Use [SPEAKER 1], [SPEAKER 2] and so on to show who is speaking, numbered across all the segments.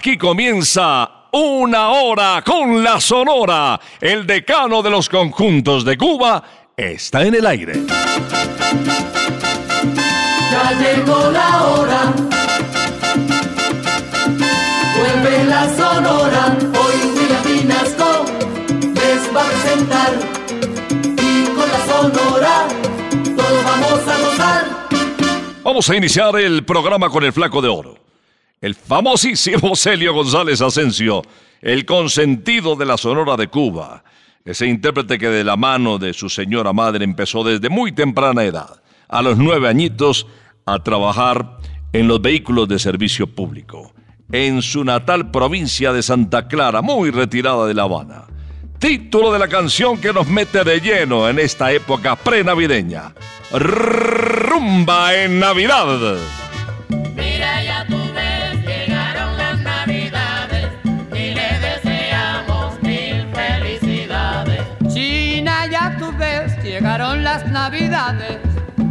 [SPEAKER 1] Aquí comienza una hora con la Sonora. El decano de los conjuntos de Cuba está en el aire.
[SPEAKER 2] Ya llegó la hora. Vuelve la sonora. Hoy William Pinasco les va a presentar. Y con la sonora todos vamos a gozar.
[SPEAKER 1] Vamos a iniciar el programa con el flaco de oro. El famosísimo Celio González Asensio, el consentido de la Sonora de Cuba. Ese intérprete que de la mano de su señora madre empezó desde muy temprana edad, a los nueve añitos, a trabajar en los vehículos de servicio público, en su natal provincia de Santa Clara, muy retirada de La Habana. Título de la canción que nos mete de lleno en esta época prenavideña. Rumba en Navidad.
[SPEAKER 3] Navidades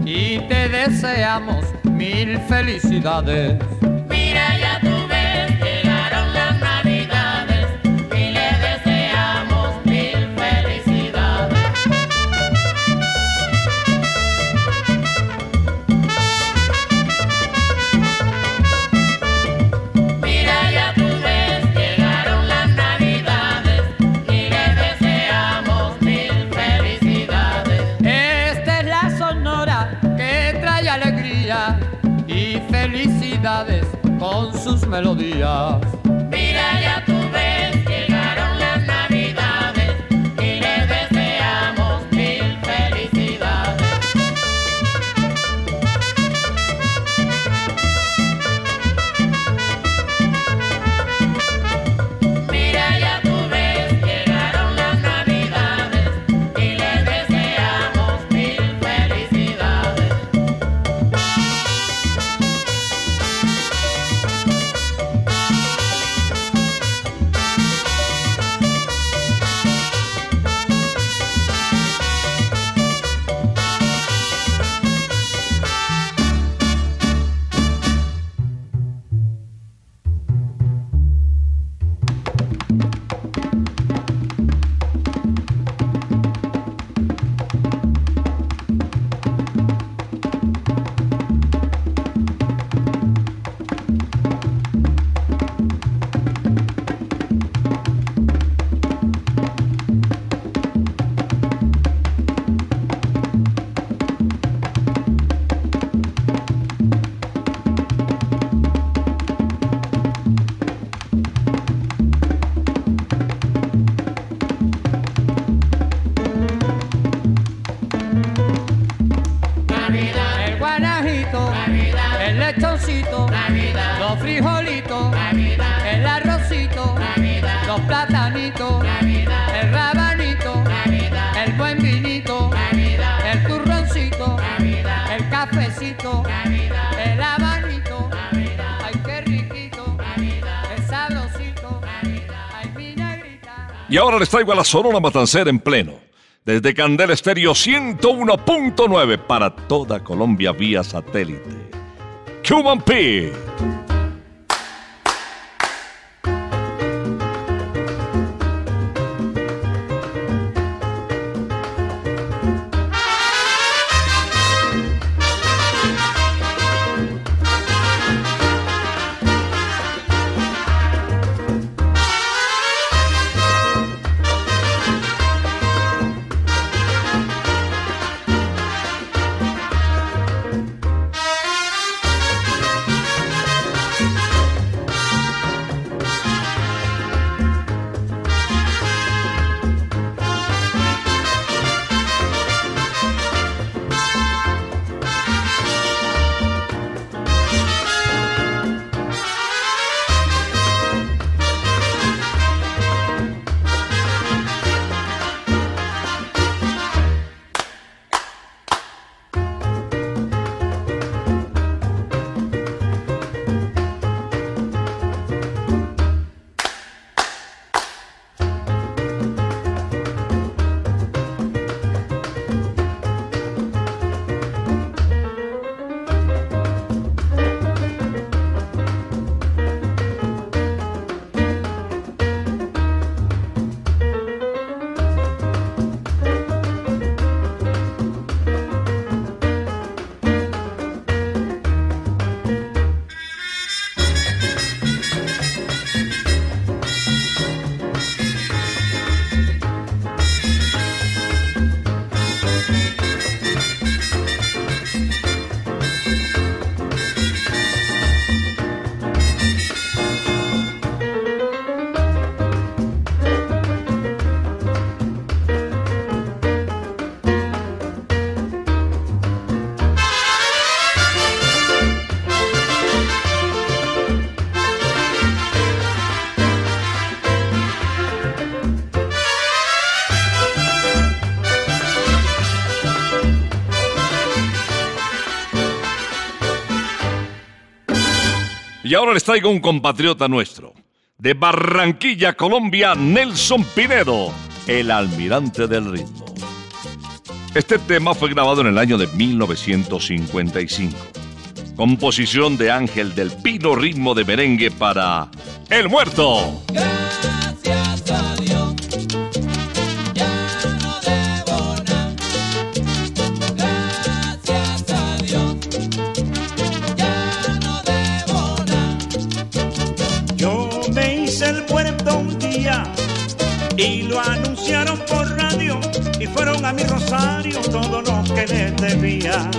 [SPEAKER 3] y
[SPEAKER 4] te deseamos mil felicidades.
[SPEAKER 3] 啊 Y
[SPEAKER 5] ahora les traigo a la Sonora Matancera en pleno. Desde Candela Estéreo 101.9 para toda Colombia vía satélite. Cuban P. ahora les traigo un compatriota nuestro. De Barranquilla, Colombia, Nelson Pinedo, el almirante del ritmo. Este tema fue grabado en el año de 1955. Composición de Ángel del Pino, ritmo de merengue para El Muerto.
[SPEAKER 6] Les debía.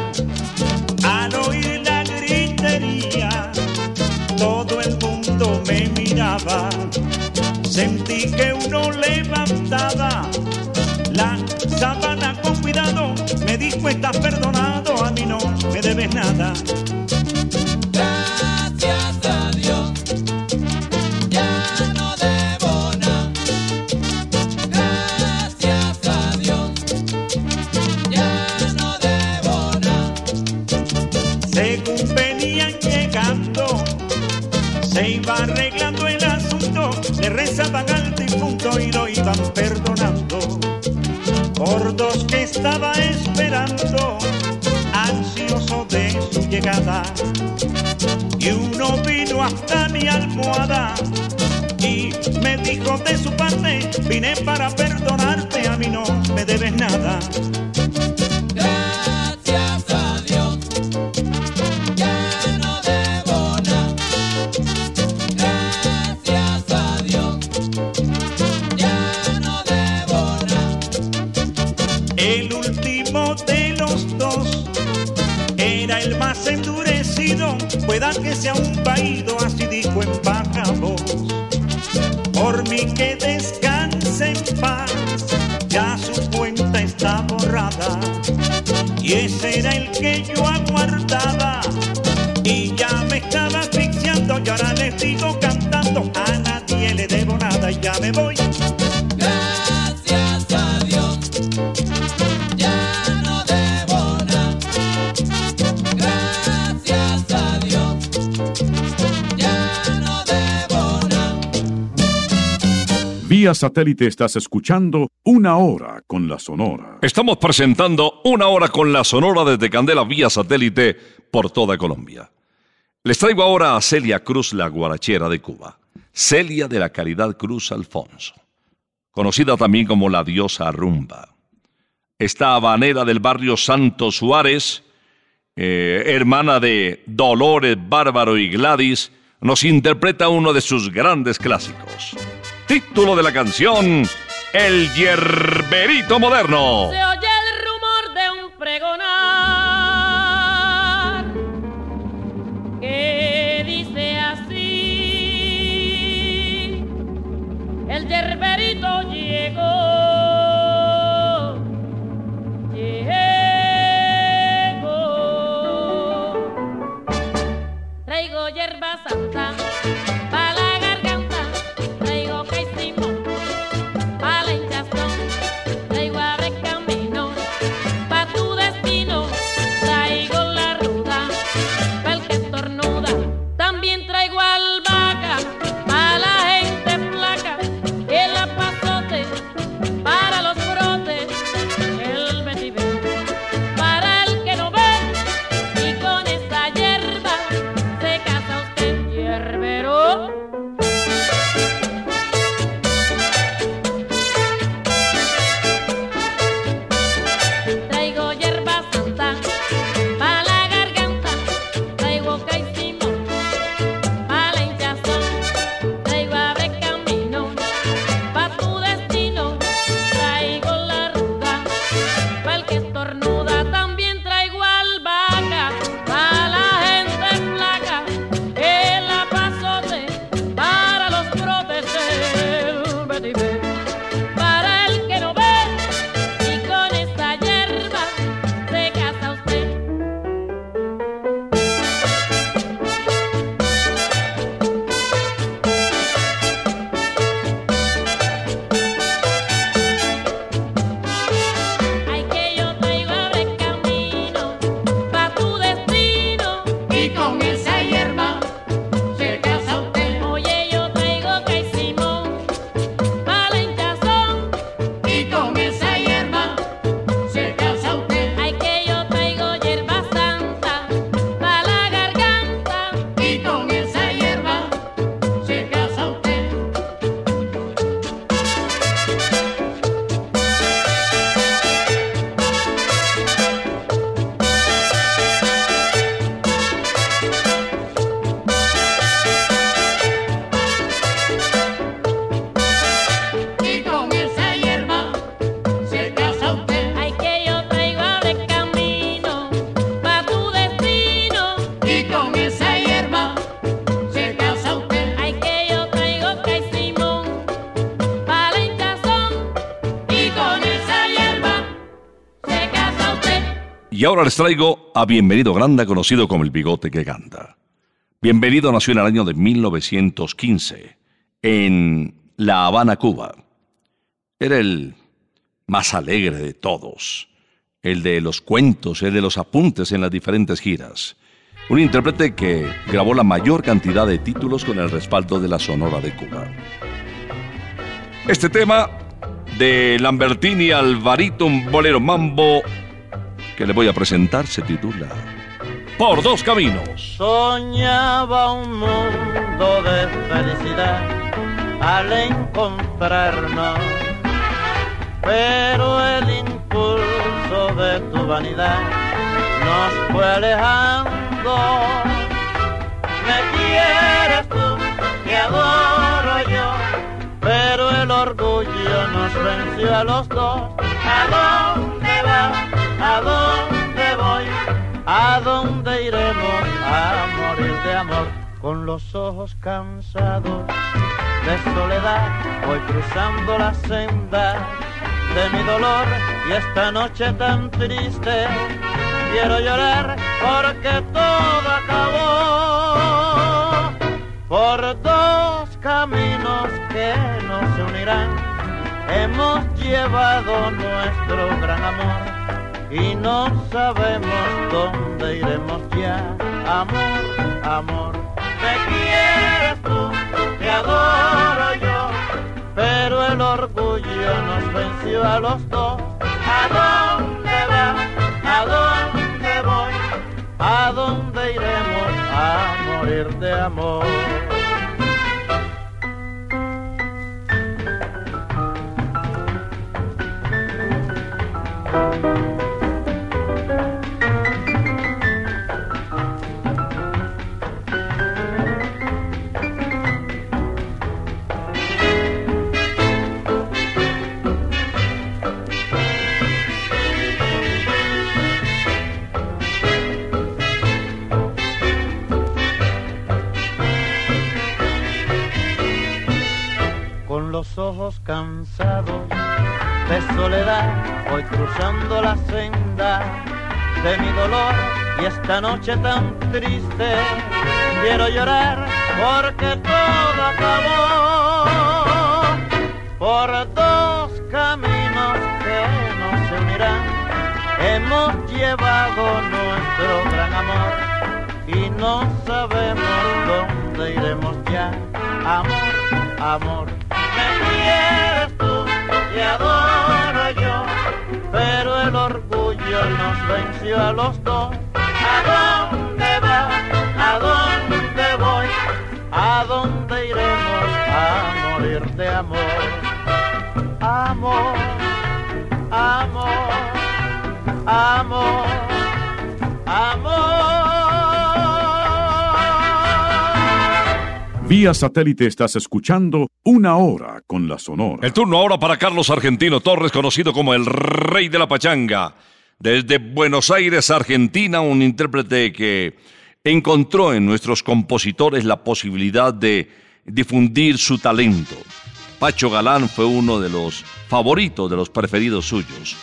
[SPEAKER 6] Al oír la gritería, todo el mundo miraba, sentí que uno levantaba la sábana con cuidado. Me dijo, estás perdonado, a mí no me debes nada. Y me dijo de su parte, vine para perdonarte,
[SPEAKER 7] satélite estás escuchando Una Hora con la Sonora.
[SPEAKER 5] Estamos presentando una hora con la Sonora desde Candela vía satélite por toda Colombia. Les traigo ahora a Celia Cruz, la guarachera de Cuba. Celia de la Caridad Cruz Alfonso, conocida también como la diosa rumba. Esta habanera del barrio Santo Suárez, eh, hermana de Dolores, Bárbaro y Gladys, nos interpreta uno de sus grandes clásicos. Título de la canción, El Yerberito Moderno. Ahora les traigo a Bienvenido Granda, conocido como el bigote que canta. Bienvenido nació en el año de 1915, en La Habana, Cuba. Era el más alegre de todos, el de los cuentos, el de los apuntes en las diferentes giras. Un intérprete que grabó la mayor cantidad de títulos con el respaldo de la Sonora de Cuba. Este tema de Lambertini Alvarito, un bolero mambo que le voy a presentar, se titula Por dos caminos.
[SPEAKER 8] Soñaba un mundo de felicidad al encontrarnos, pero el impulso de tu vanidad nos fue alejando. Me quieres tú, te adoro yo, pero el orgullo nos venció a los dos. ¿A dónde vas? ¿A dónde voy? ¿A dónde iremos a morir de amor? Con los ojos cansados de soledad, voy cruzando la senda de mi dolor y esta noche tan triste quiero llorar porque todo acabó por dos caminos que no se unirán. Hemos llevado nuestro gran amor y no sabemos dónde iremos ya. Amor, amor, me quieres tú, te adoro yo, pero el orgullo nos venció a los dos. ¿A dónde va? ¿A dónde voy? ¿A dónde iremos a morir de amor? Soledad, voy cruzando la senda de mi dolor y esta noche tan triste quiero llorar porque todo acabó por dos caminos que no se unirán. Hemos llevado nuestro gran amor y no sabemos dónde iremos ya. Amor, amor, me quieres tú, te adoro orgullo nos venció a los dos. ¿A dónde va? ¿A dónde voy? ¿A dónde iremos a morir de amor? Amor, amor, amor, amor.
[SPEAKER 7] Vía satélite estás escuchando Una Hora con la Sonora.
[SPEAKER 5] El turno ahora para Carlos Argentino Torres, conocido como el Rey de la Pachanga. Desde Buenos Aires, Argentina, un intérprete que encontró en nuestros compositores la posibilidad de difundir su talento. Pacho Galán fue uno de los favoritos, de los preferidos suyos.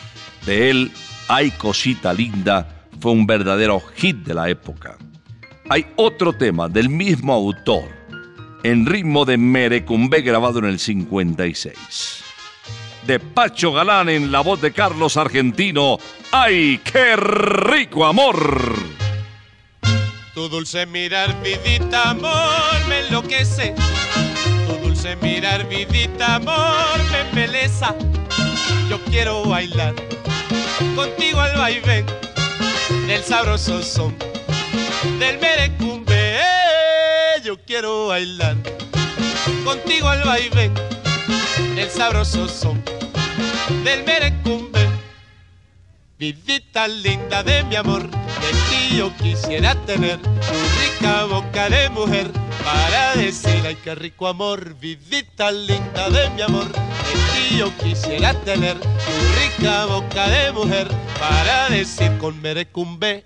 [SPEAKER 5] De él, Hay Cosita Linda fue un verdadero hit de la época. Hay otro tema del mismo autor, en ritmo de Merecumbe grabado en el 56. De Pacho Galán en la voz de Carlos Argentino, ¡ay, qué rico amor!
[SPEAKER 9] Tu dulce mirar, vidita, amor, me enloquece. Tu dulce mirar, vidita, amor, me embeleza. Yo quiero bailar contigo al vaivén del sabroso son del merecumbe. Yo quiero bailar contigo al vaivén del sabroso son del merecumbe. Vidita linda de mi amor, de ti yo quisiera tener tu rica boca de mujer para decir ay qué rico amor, vidita linda de mi amor, de ti yo quisiera tener tu rica boca de mujer para decir con merecumbe.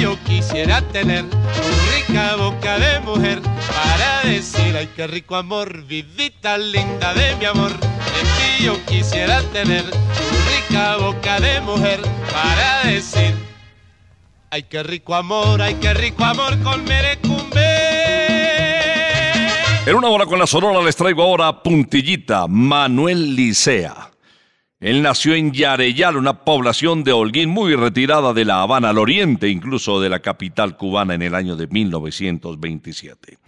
[SPEAKER 9] yo quisiera tener tu rica boca de mujer para decir ay qué rico amor. Vidita linda de mi amor, de ti yo quisiera tener tu rica boca de mujer para decir ay qué rico amor, ay qué rico amor con merecumbe.
[SPEAKER 5] En una hora con la Sonora les traigo ahora Puntillita, Manuel Licea. Él nació en Yareyal, una población de Holguín muy retirada de La Habana, al oriente incluso de la capital cubana en el año de 1927.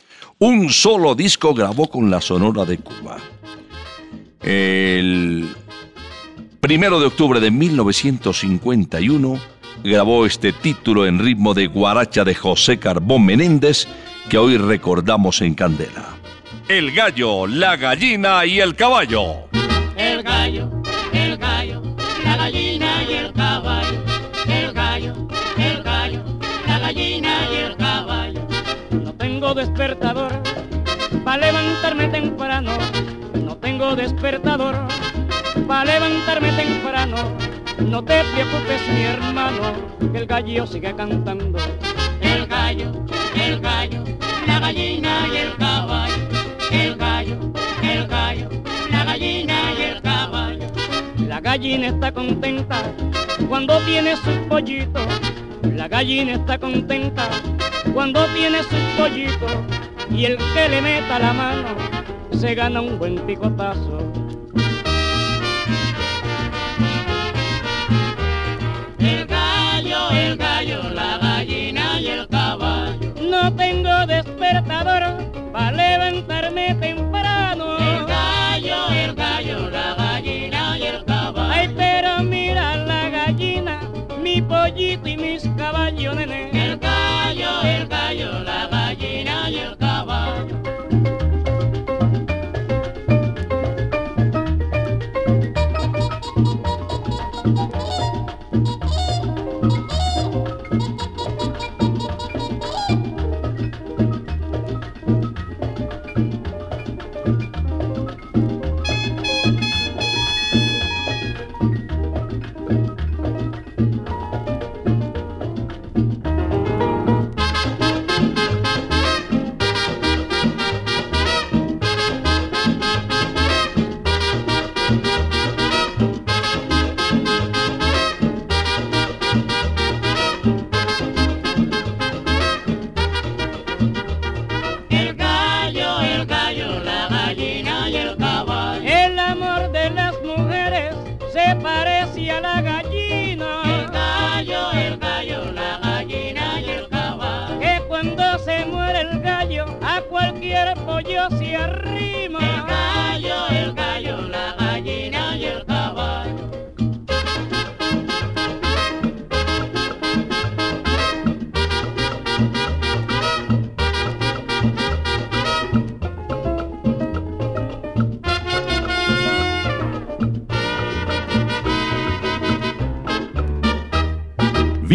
[SPEAKER 5] Un solo disco grabó con la Sonora de Cuba. El primero de octubre de 1951 grabó este título en ritmo de guaracha de José Carbón Menéndez que hoy recordamos en Candela. El gallo, la gallina y el caballo.
[SPEAKER 10] Tengo despertador para levantarme temprano. No tengo despertador para levantarme temprano. No te preocupes, mi hermano, que el gallo sigue cantando.
[SPEAKER 3] El gallo, el gallo, la gallina y el caballo. El gallo, el gallo, la gallina y el caballo.
[SPEAKER 10] La gallina está contenta cuando tiene sus pollitos. La gallina está contenta cuando tiene sus pollitos. Y el que le meta la mano se gana un buen picotazo.
[SPEAKER 3] El gallo, el gallo,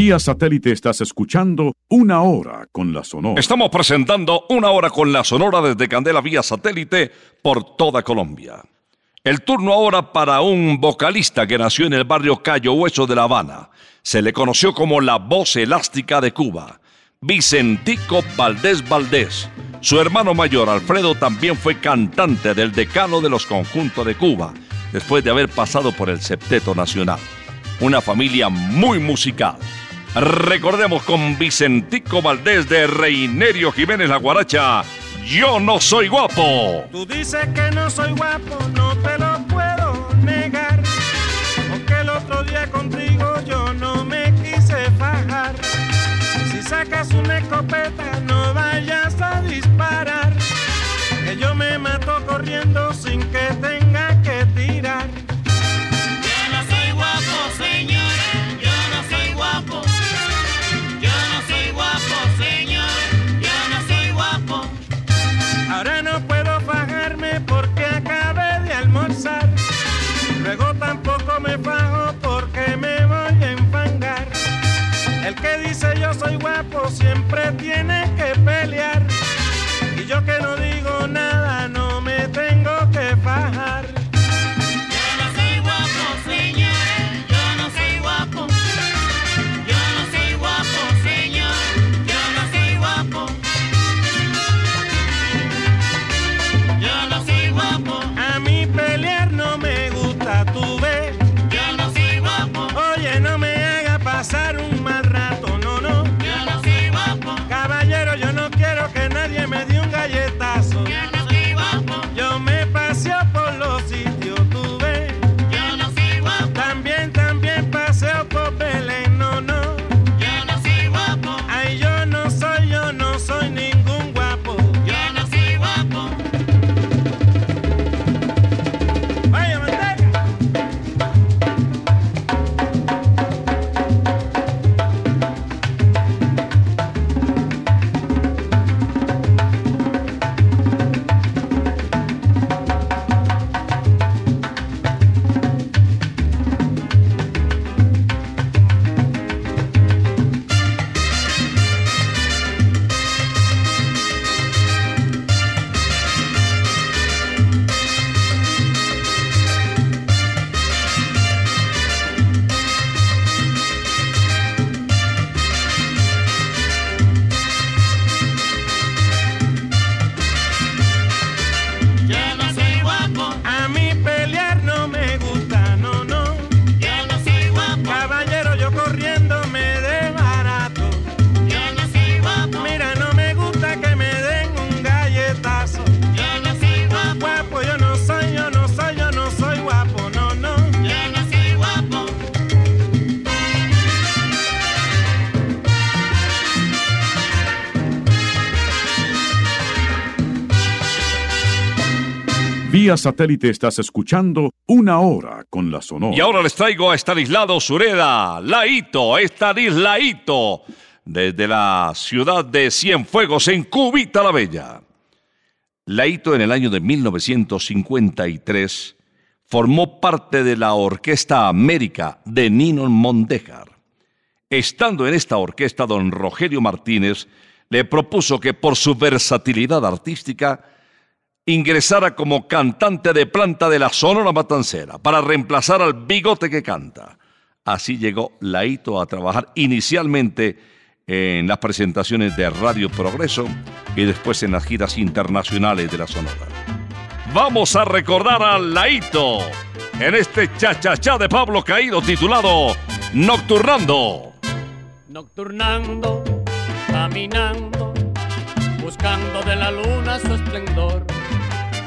[SPEAKER 7] Vía satélite estás escuchando Una Hora con la Sonora.
[SPEAKER 5] Estamos presentando una hora con la Sonora desde Candela vía satélite por toda Colombia. El turno ahora para un vocalista que nació en el barrio Cayo Hueso de La Habana. Se le conoció como la voz elástica de Cuba. Vicentico Valdés Valdés. Su hermano mayor, Alfredo, también fue cantante del decano de los conjuntos de Cuba, después de haber pasado por el Septeto Nacional. Una familia muy musical. Recordemos con Vicentico Valdés de Reinerio Jiménez La Guaracha. Yo no soy guapo.
[SPEAKER 11] Tú dices que no soy guapo, no te lo puedo negar. Porque el otro día contigo yo no me quise fajar. Si sacas una escopeta, no vayas a disparar. Que yo me mato corriendo sin que tenga que tirar.
[SPEAKER 3] Soy guapo
[SPEAKER 11] siempre tiene que pelear. Y yo que no digo nada no
[SPEAKER 7] Satélite estás escuchando Una Hora con la Sonora.
[SPEAKER 5] Y ahora les traigo a Estanislao Sureda, Laito, Estanislaito, desde la ciudad de Cienfuegos, en Cubita la Bella. Laito en el año de 1953 formó parte de la Orquesta América de Nino Mondejar. Estando en esta orquesta, don Rogelio Martínez le propuso que por su versatilidad artística ingresara como cantante de planta de la Sonora Matancera para reemplazar al bigote que canta. Así llegó Laito a trabajar inicialmente en las presentaciones de Radio Progreso y después en las giras internacionales de la Sonora. Vamos a recordar a Laito en este cha-cha-cha de Pablo Caído titulado Nocturnando.
[SPEAKER 12] Nocturnando, caminando, buscando de la luna su esplendor.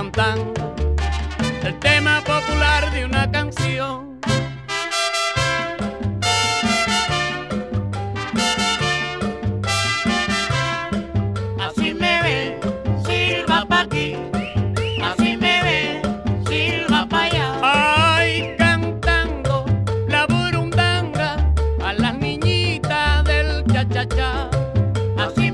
[SPEAKER 12] voy cantando el tema popular de una canción.
[SPEAKER 3] Así me ve, silba pa' aquí, así me ve, silba pa' allá.
[SPEAKER 12] Ay, cantando la burundanga a las niñitas del cha-cha-cha.
[SPEAKER 3] Así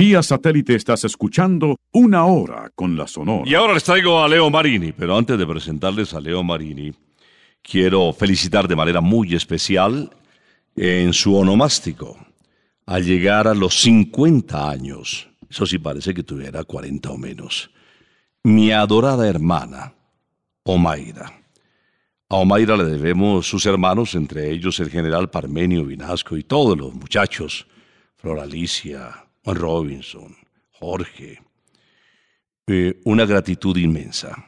[SPEAKER 7] Vía satélite estás escuchando una hora con la Sonora.
[SPEAKER 5] Y ahora les traigo a Leo Marini, pero antes de presentarles a Leo Marini, quiero felicitar de manera muy especial en su onomástico, al llegar a los 50 años, eso sí parece que tuviera 40 o menos, mi adorada hermana, Omaira. A Omaira le debemos sus hermanos, entre ellos el general Parmenio Vinasco y todos los muchachos, Flor Alicia, Juan Robinson, Jorge. Eh, una gratitud inmensa,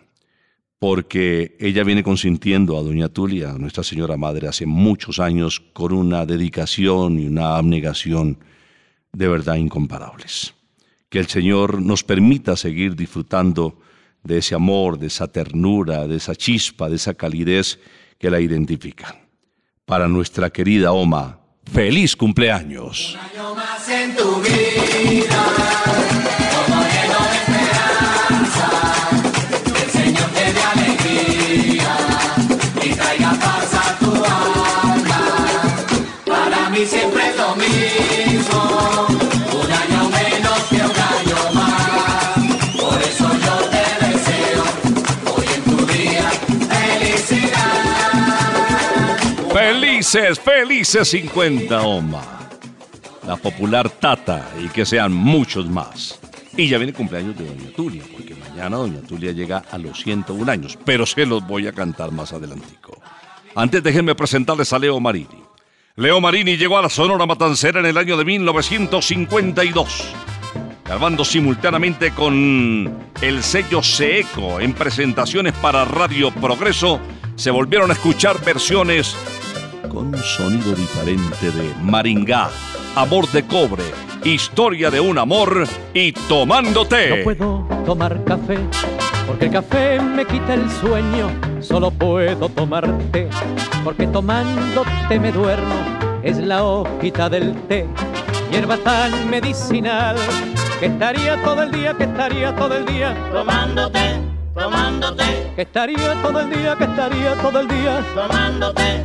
[SPEAKER 5] porque ella viene consintiendo a Doña Tulia, Nuestra Señora Madre, hace muchos años con una dedicación y una abnegación de verdad incomparables. Que el Señor nos permita seguir disfrutando de ese amor, de esa ternura, de esa chispa, de esa calidez que la identifica. Para nuestra querida Oma, feliz cumpleaños. Felices, felices 50, Oma. La popular Tata y que sean muchos más. Y ya viene el cumpleaños de Doña Tulia, porque mañana Doña Tulia llega a los 101 años, pero se los voy a cantar más adelantico. Antes déjenme presentarles a Leo Marini. Leo Marini llegó a la Sonora Matancera en el año de 1952, grabando simultáneamente con el sello Seeco en presentaciones para Radio Progreso. Se volvieron a escuchar versiones con un sonido diferente de Maringá, Amor de Cobre, Historia de un Amor y Tomándote.
[SPEAKER 13] No puedo tomar café porque el café me quita el sueño. Solo puedo tomar té porque tomándote me duermo. Es la hojita del té, hierba tan medicinal que estaría todo el día, que estaría todo el día
[SPEAKER 3] Tomándote, tomándote,
[SPEAKER 13] que estaría todo el día, que estaría todo el día.
[SPEAKER 3] tomándote,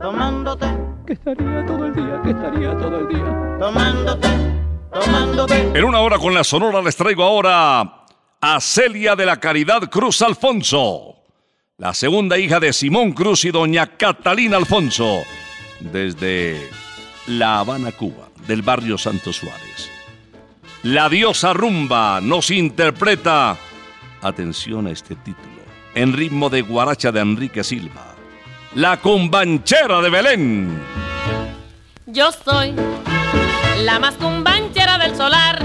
[SPEAKER 3] tomándote,
[SPEAKER 13] que estaría todo el día, que estaría todo el día.
[SPEAKER 3] tomándote, tomándote.
[SPEAKER 5] En una hora con la Sonora les traigo ahora a Celia de la Caridad Cruz Alfonso, la segunda hija de Simón Cruz y doña Catalina Alfonso, desde La Habana, Cuba, del barrio Santo Suárez. La diosa rumba nos interpreta, atención a este título, en ritmo de guaracha de Enrique Silva, La Cumbanchera de Belén.
[SPEAKER 14] Yo soy la más cumbanchera del solar,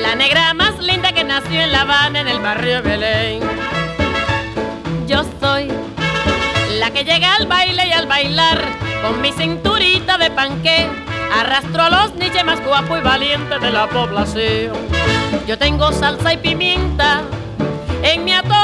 [SPEAKER 14] la negra más linda que nació en La Habana, en el barrio de Belén. Yo soy la que llega al baile y al bailar Con mi cinturita de panqué arrastro a los niches más guapos y valientes de la población. Yo tengo salsa y pimienta en mi atómica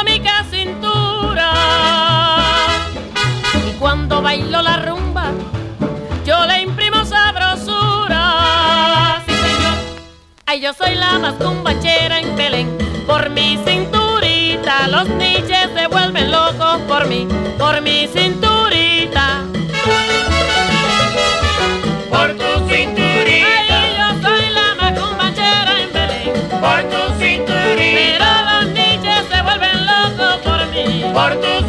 [SPEAKER 14] yo soy la más cumbachera en Belén. Por mi cinturita, los niches se vuelven locos por mí, por mi cinturita.
[SPEAKER 3] Por tu cinturita,
[SPEAKER 14] Ay, yo soy la más cumbachera en Belén.
[SPEAKER 3] por tu
[SPEAKER 14] Pero
[SPEAKER 3] cinturita,
[SPEAKER 14] los niches se vuelven locos por mí.
[SPEAKER 3] por tu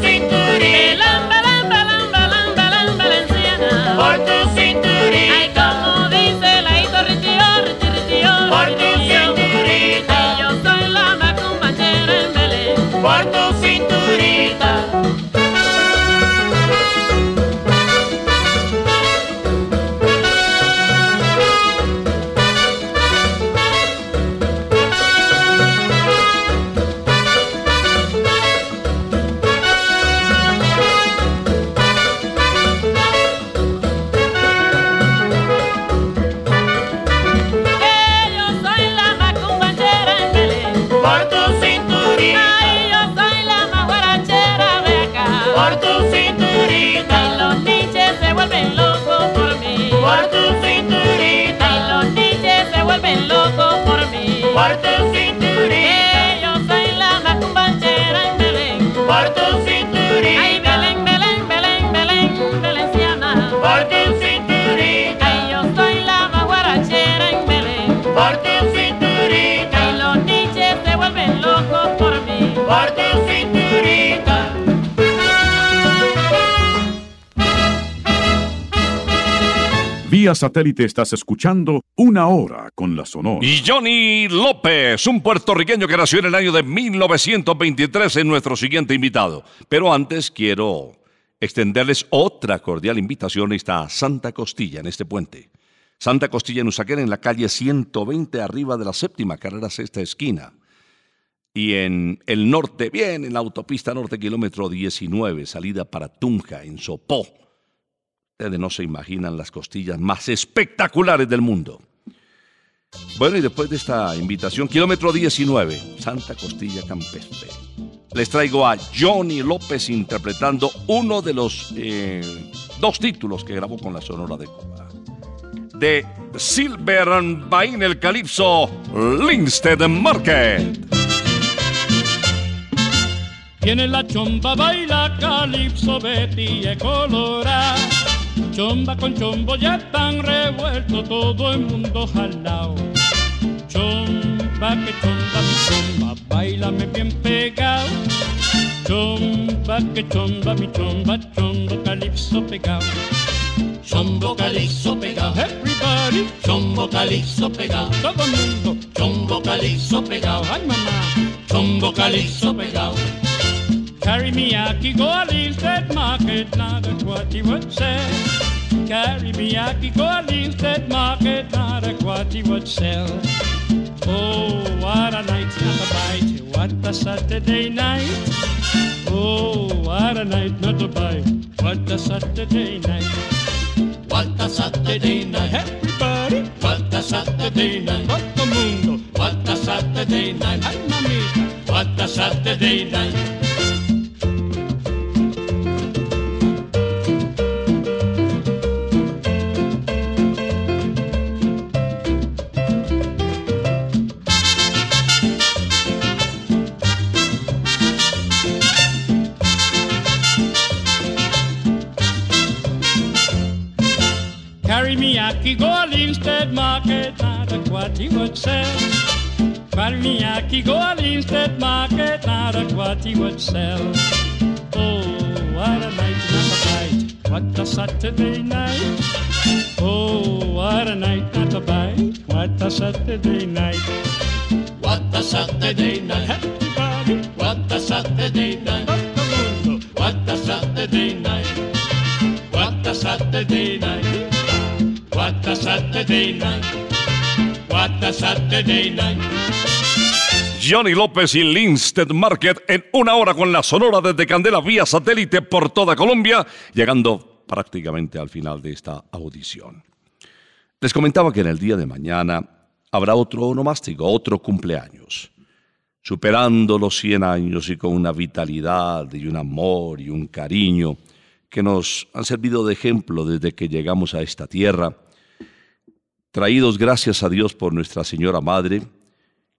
[SPEAKER 3] por tu cinturita,
[SPEAKER 14] Que yo soy la más cumbachera en Belén.
[SPEAKER 3] por tu
[SPEAKER 14] Ay,
[SPEAKER 3] cinturita,
[SPEAKER 14] Belén, Belén, Belén, Belén, Valenciana.
[SPEAKER 3] por tu cinturita,
[SPEAKER 14] Ay, yo soy la más guarachera en Belén.
[SPEAKER 3] por tu
[SPEAKER 14] Ay,
[SPEAKER 3] cinturita,
[SPEAKER 14] los niches se vuelven locos por mí.
[SPEAKER 3] por tu cinturita.
[SPEAKER 7] Vía satélite estás escuchando Una Hora con la Sonora.
[SPEAKER 5] Y Johnny López, un puertorriqueño que nació en el año de 1923, es nuestro siguiente invitado. Pero antes quiero extenderles otra cordial invitación. Está Santa Costilla en este puente. Santa Costilla en Usaquén, en la calle 120, arriba de la séptima carrera sexta esquina. Y en el norte, bien, en la autopista norte, kilómetro 19, salida para Tunja, en Sopó. Ustedes no se imaginan las costillas más espectaculares del mundo. Bueno, y después de esta invitación, kilómetro 19, Santa Costilla Campestre, les traigo a Johnny López interpretando uno de los eh, dos títulos que grabó con la Sonora de Cuba. De Silver Bain el Calipso, Linstead Market.
[SPEAKER 15] Tiene la chomba, baila calipso, Betty es Chomba con chombo ya están revuelto, todo el mundo jalao. Chomba que chomba, mi chomba, bailame bien pegado. Chomba que chomba, mi chomba, chombo calipso pegado.
[SPEAKER 3] Chombo calipso pegado,
[SPEAKER 15] Everybody,
[SPEAKER 3] chombo calipso pegado,
[SPEAKER 15] todo el mundo.
[SPEAKER 3] chombo calipso pegado,
[SPEAKER 15] Ay mamá,
[SPEAKER 3] chombo calipso pegado.
[SPEAKER 15] Carry me aquí, go a Linstead Market, now that's what he would say. Carry me aquí, go a Linstead Market, now that's what he would sell. Oh, what a night, not a bite, what a Saturday night. Oh, what a night, not a bite, what a Saturday night.
[SPEAKER 3] What a Saturday night,
[SPEAKER 15] Everybody,
[SPEAKER 3] what a Saturday night,
[SPEAKER 15] todo mundo.
[SPEAKER 3] what a Saturday night,
[SPEAKER 15] Ay mamita,
[SPEAKER 3] what a Saturday night.
[SPEAKER 15] He would sell. Carry me aquí, go a Linstead Market, now that's what he would sell. Oh, what a night, not a bite, what a Saturday night. Oh, what a night, not a bite, what a Saturday night.
[SPEAKER 3] What a Saturday night, what a Saturday night, what a Saturday night, what a Saturday night, what a Saturday night, Saturday.
[SPEAKER 5] Johnny López y Linstead Market en una hora con la Sonora desde Candela vía satélite por toda Colombia, llegando prácticamente al final de esta audición. Les comentaba que en el día de mañana habrá otro onomástico, otro cumpleaños. Superando los 100 años y con una vitalidad y un amor y un cariño que nos han servido de ejemplo desde que llegamos a esta tierra, traídos gracias a Dios por nuestra Señora Madre,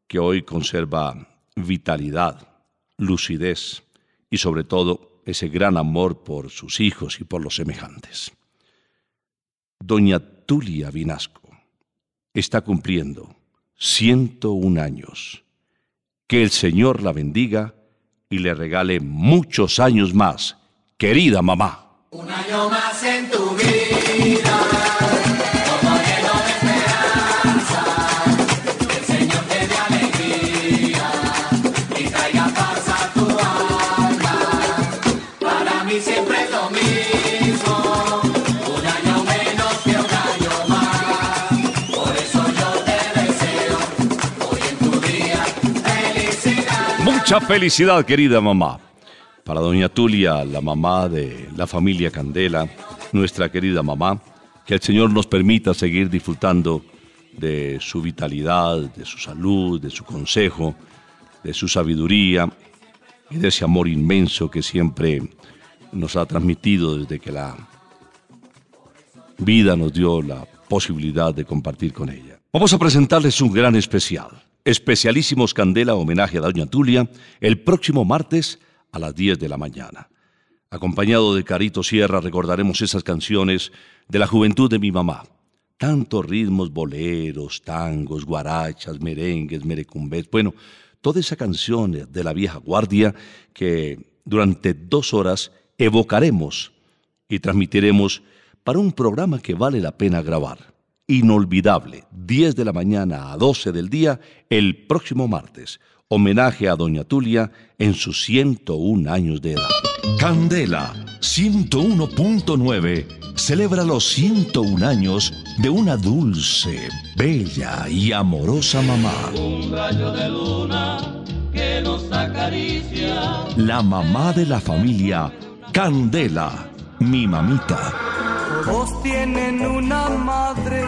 [SPEAKER 5] que hoy conserva vitalidad, lucidez y sobre todo ese gran amor por sus hijos y por los semejantes. Doña Tulia Vinasco está cumpliendo 101 años. Que el Señor la bendiga y le regale muchos años más, querida mamá.
[SPEAKER 2] Un año más en tu vida,
[SPEAKER 5] Mucha felicidad, querida mamá. Para doña Tulia, la mamá de la familia Candela, nuestra querida mamá, que el Señor nos permita seguir disfrutando de su vitalidad, de su salud, de su consejo, de su sabiduría y de ese amor inmenso que siempre nos ha transmitido desde que la vida nos dio la posibilidad de compartir con ella. Vamos a presentarles un gran especial. Especialísimos Candela homenaje a Doña Tulia el próximo martes a las 10 de la mañana. Acompañado de Carito Sierra recordaremos esas canciones de la juventud de mi mamá. Tantos ritmos, boleros, tangos, guarachas, merengues, merecumbés. Bueno, toda esa canción de la vieja guardia que durante dos horas evocaremos y transmitiremos para un programa que vale la pena grabar. Inolvidable, 10 de la mañana a 12 del día, el próximo martes. Homenaje a Doña Tulia en sus 101 años de edad.
[SPEAKER 16] Candela 101.9 celebra los 101 años de una dulce, bella y amorosa mamá.
[SPEAKER 3] Un rayo de luna que nos acaricia.
[SPEAKER 16] La mamá de la familia, Candela, mi mamita.
[SPEAKER 17] Todos tienen una madre,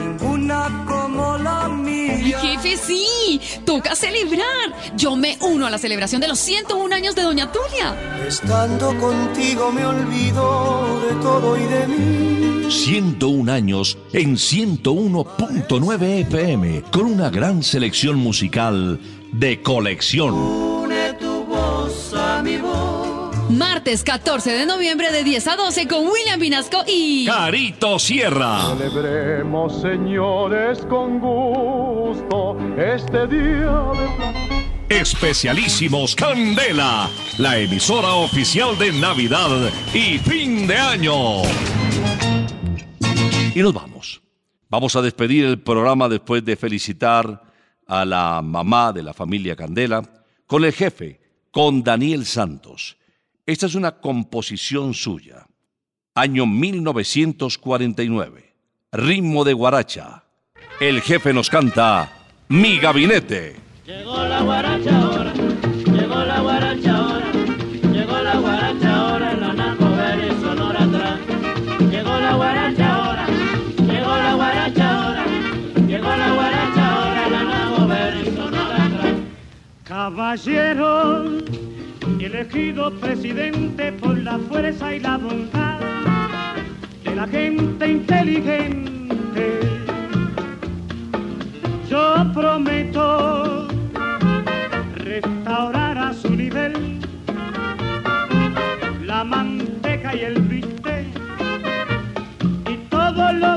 [SPEAKER 17] ninguna como la mía.
[SPEAKER 18] Jefe, sí, toca celebrar. Yo me uno a la celebración de los 101 años de Doña Tulia.
[SPEAKER 17] Estando contigo me olvido de todo y de mí.
[SPEAKER 16] 101 años en 101.9 FM con una gran selección musical de colección.
[SPEAKER 18] Martes 14 de noviembre de 10 a 12 con William Vinasco y
[SPEAKER 5] Carito Sierra.
[SPEAKER 19] Celebremos, señores, con gusto este día de
[SPEAKER 5] Especialísimos Candela, la emisora oficial de Navidad y fin de año. Y nos vamos. Vamos a despedir el programa después de felicitar a la mamá de la familia Candela con el jefe, con Daniel Santos. Esta es una composición suya. Año 1949. Ritmo de guaracha. El jefe nos canta Mi gabinete.
[SPEAKER 3] Llegó la guaracha ahora, llegó la guaracha ahora, llegó la guaracha ahora en la Naco Verde y Sonora atrás. Llegó la guaracha ahora, llegó la guaracha ahora, llegó la guaracha ahora en la Naco Verde y Sonora atrás.
[SPEAKER 10] Caballero, elegido presidente por la fuerza y la bondad de la gente inteligente. Yo prometo restaurar a su nivel la manteca y el bistec y todo lo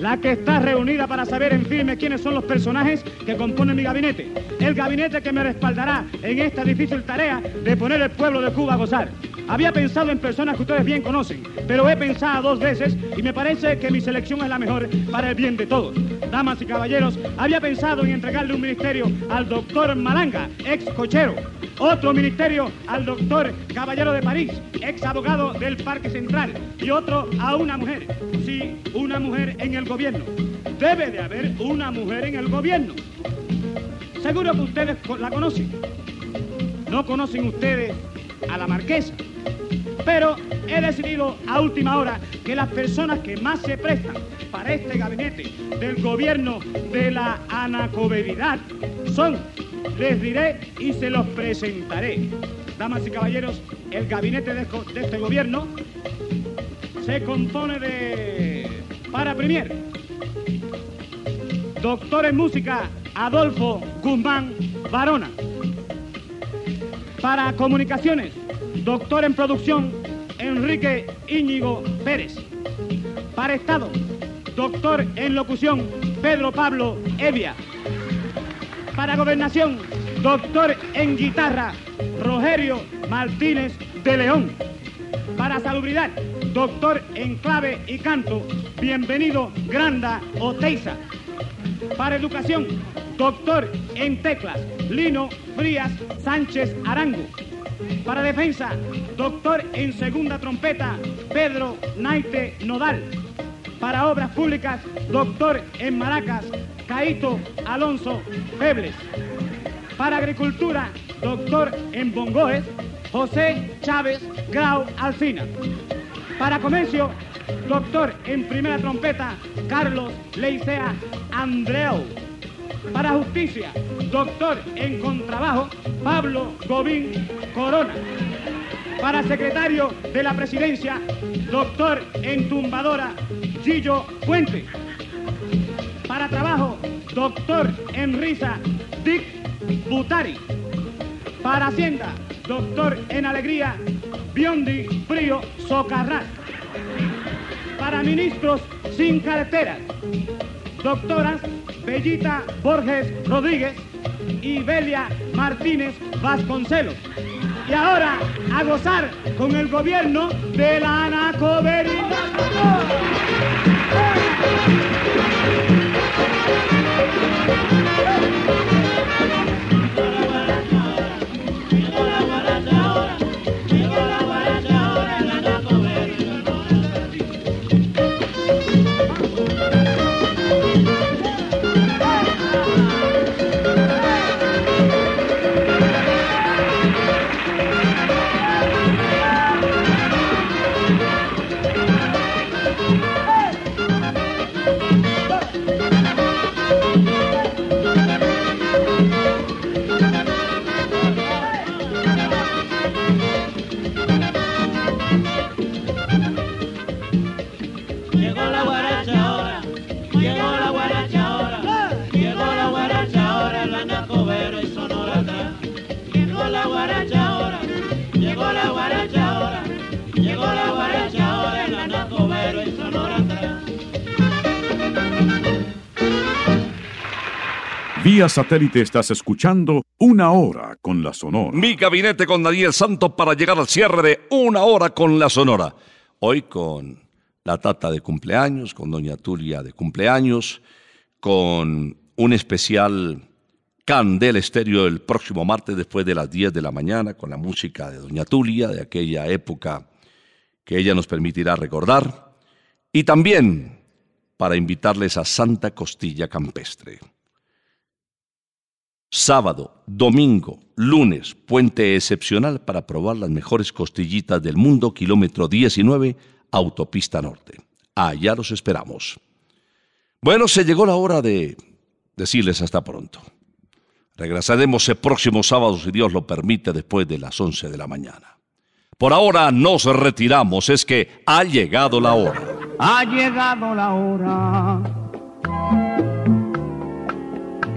[SPEAKER 10] la que está reunida para saber en firme quiénes son los personajes que componen mi gabinete, el gabinete que me respaldará en esta difícil tarea de poner el pueblo de Cuba a gozar. Había pensado en personas que ustedes bien conocen, pero he pensado dos veces y me parece que mi selección es la mejor para el bien de todos. Damas y caballeros, había pensado en entregarle un ministerio al doctor Malanga, ex cochero, otro ministerio al doctor Caballero de París, ex abogado del Parque Central, y otro a una mujer. Sí, una mujer en el gobierno. Debe de haber una mujer en el gobierno. Seguro que ustedes la conocen. No conocen ustedes a la marquesa. Pero he decidido a última hora que las personas que más se prestan para este gabinete del gobierno de la anacoberidad son, les diré y se los presentaré. Damas y caballeros, el gabinete de, de este gobierno se compone de, para premier, doctor en música Adolfo Guzmán Varona. Para comunicaciones, doctor en producción Enrique Íñigo Pérez. Para Estado, doctor en locución Pedro Pablo Evia. Para gobernación, doctor en guitarra Rogerio Martínez de León. Para salubridad, doctor en clave y canto, bienvenido Granda Oteiza. Para educación, doctor en teclas, Lino Frías Sánchez Arango. Para defensa, doctor en segunda trompeta, Pedro Naite Nodal. Para obras públicas, doctor en maracas, Caito Alonso Febles. Para agricultura, doctor en bongoes, José Chávez Grau Alcina. Para comercio, doctor en primera trompeta, Carlos Leicea Andreu. Para justicia, doctor en contrabajo, Pablo Gobín Corona. Para secretario de la presidencia, doctor en tumbadora, Gillo Puente. Para trabajo, doctor en risa, Dick Butari. Para hacienda, doctor en alegría, Biondi Frío Socarrat. Para ministros sin carteras, doctoras Bellita Borges Rodríguez y Belia Martínez Vasconcelos. Y ahora a gozar con el gobierno de la Anacoberidad.
[SPEAKER 7] Satélite estás escuchando Una Hora con la Sonora.
[SPEAKER 5] Mi gabinete con Daniel Santos para llegar al cierre de una hora con la Sonora. Hoy con la tata de cumpleaños, con doña Tulia de cumpleaños, con un especial Candela Estéreo el próximo martes después de las 10 de la mañana con la música de doña Tulia de aquella época que ella nos permitirá recordar. Y también para invitarles a Santa Costilla Campestre. Sábado, domingo, lunes, puente excepcional para probar las mejores costillitas del mundo, kilómetro 19, autopista norte. Allá los esperamos. Bueno, se llegó la hora de decirles hasta pronto. Regresaremos el próximo sábado, si Dios lo permite, después de las 11 de la mañana. Por ahora nos retiramos, es que ha llegado la hora.
[SPEAKER 20] Ha llegado la hora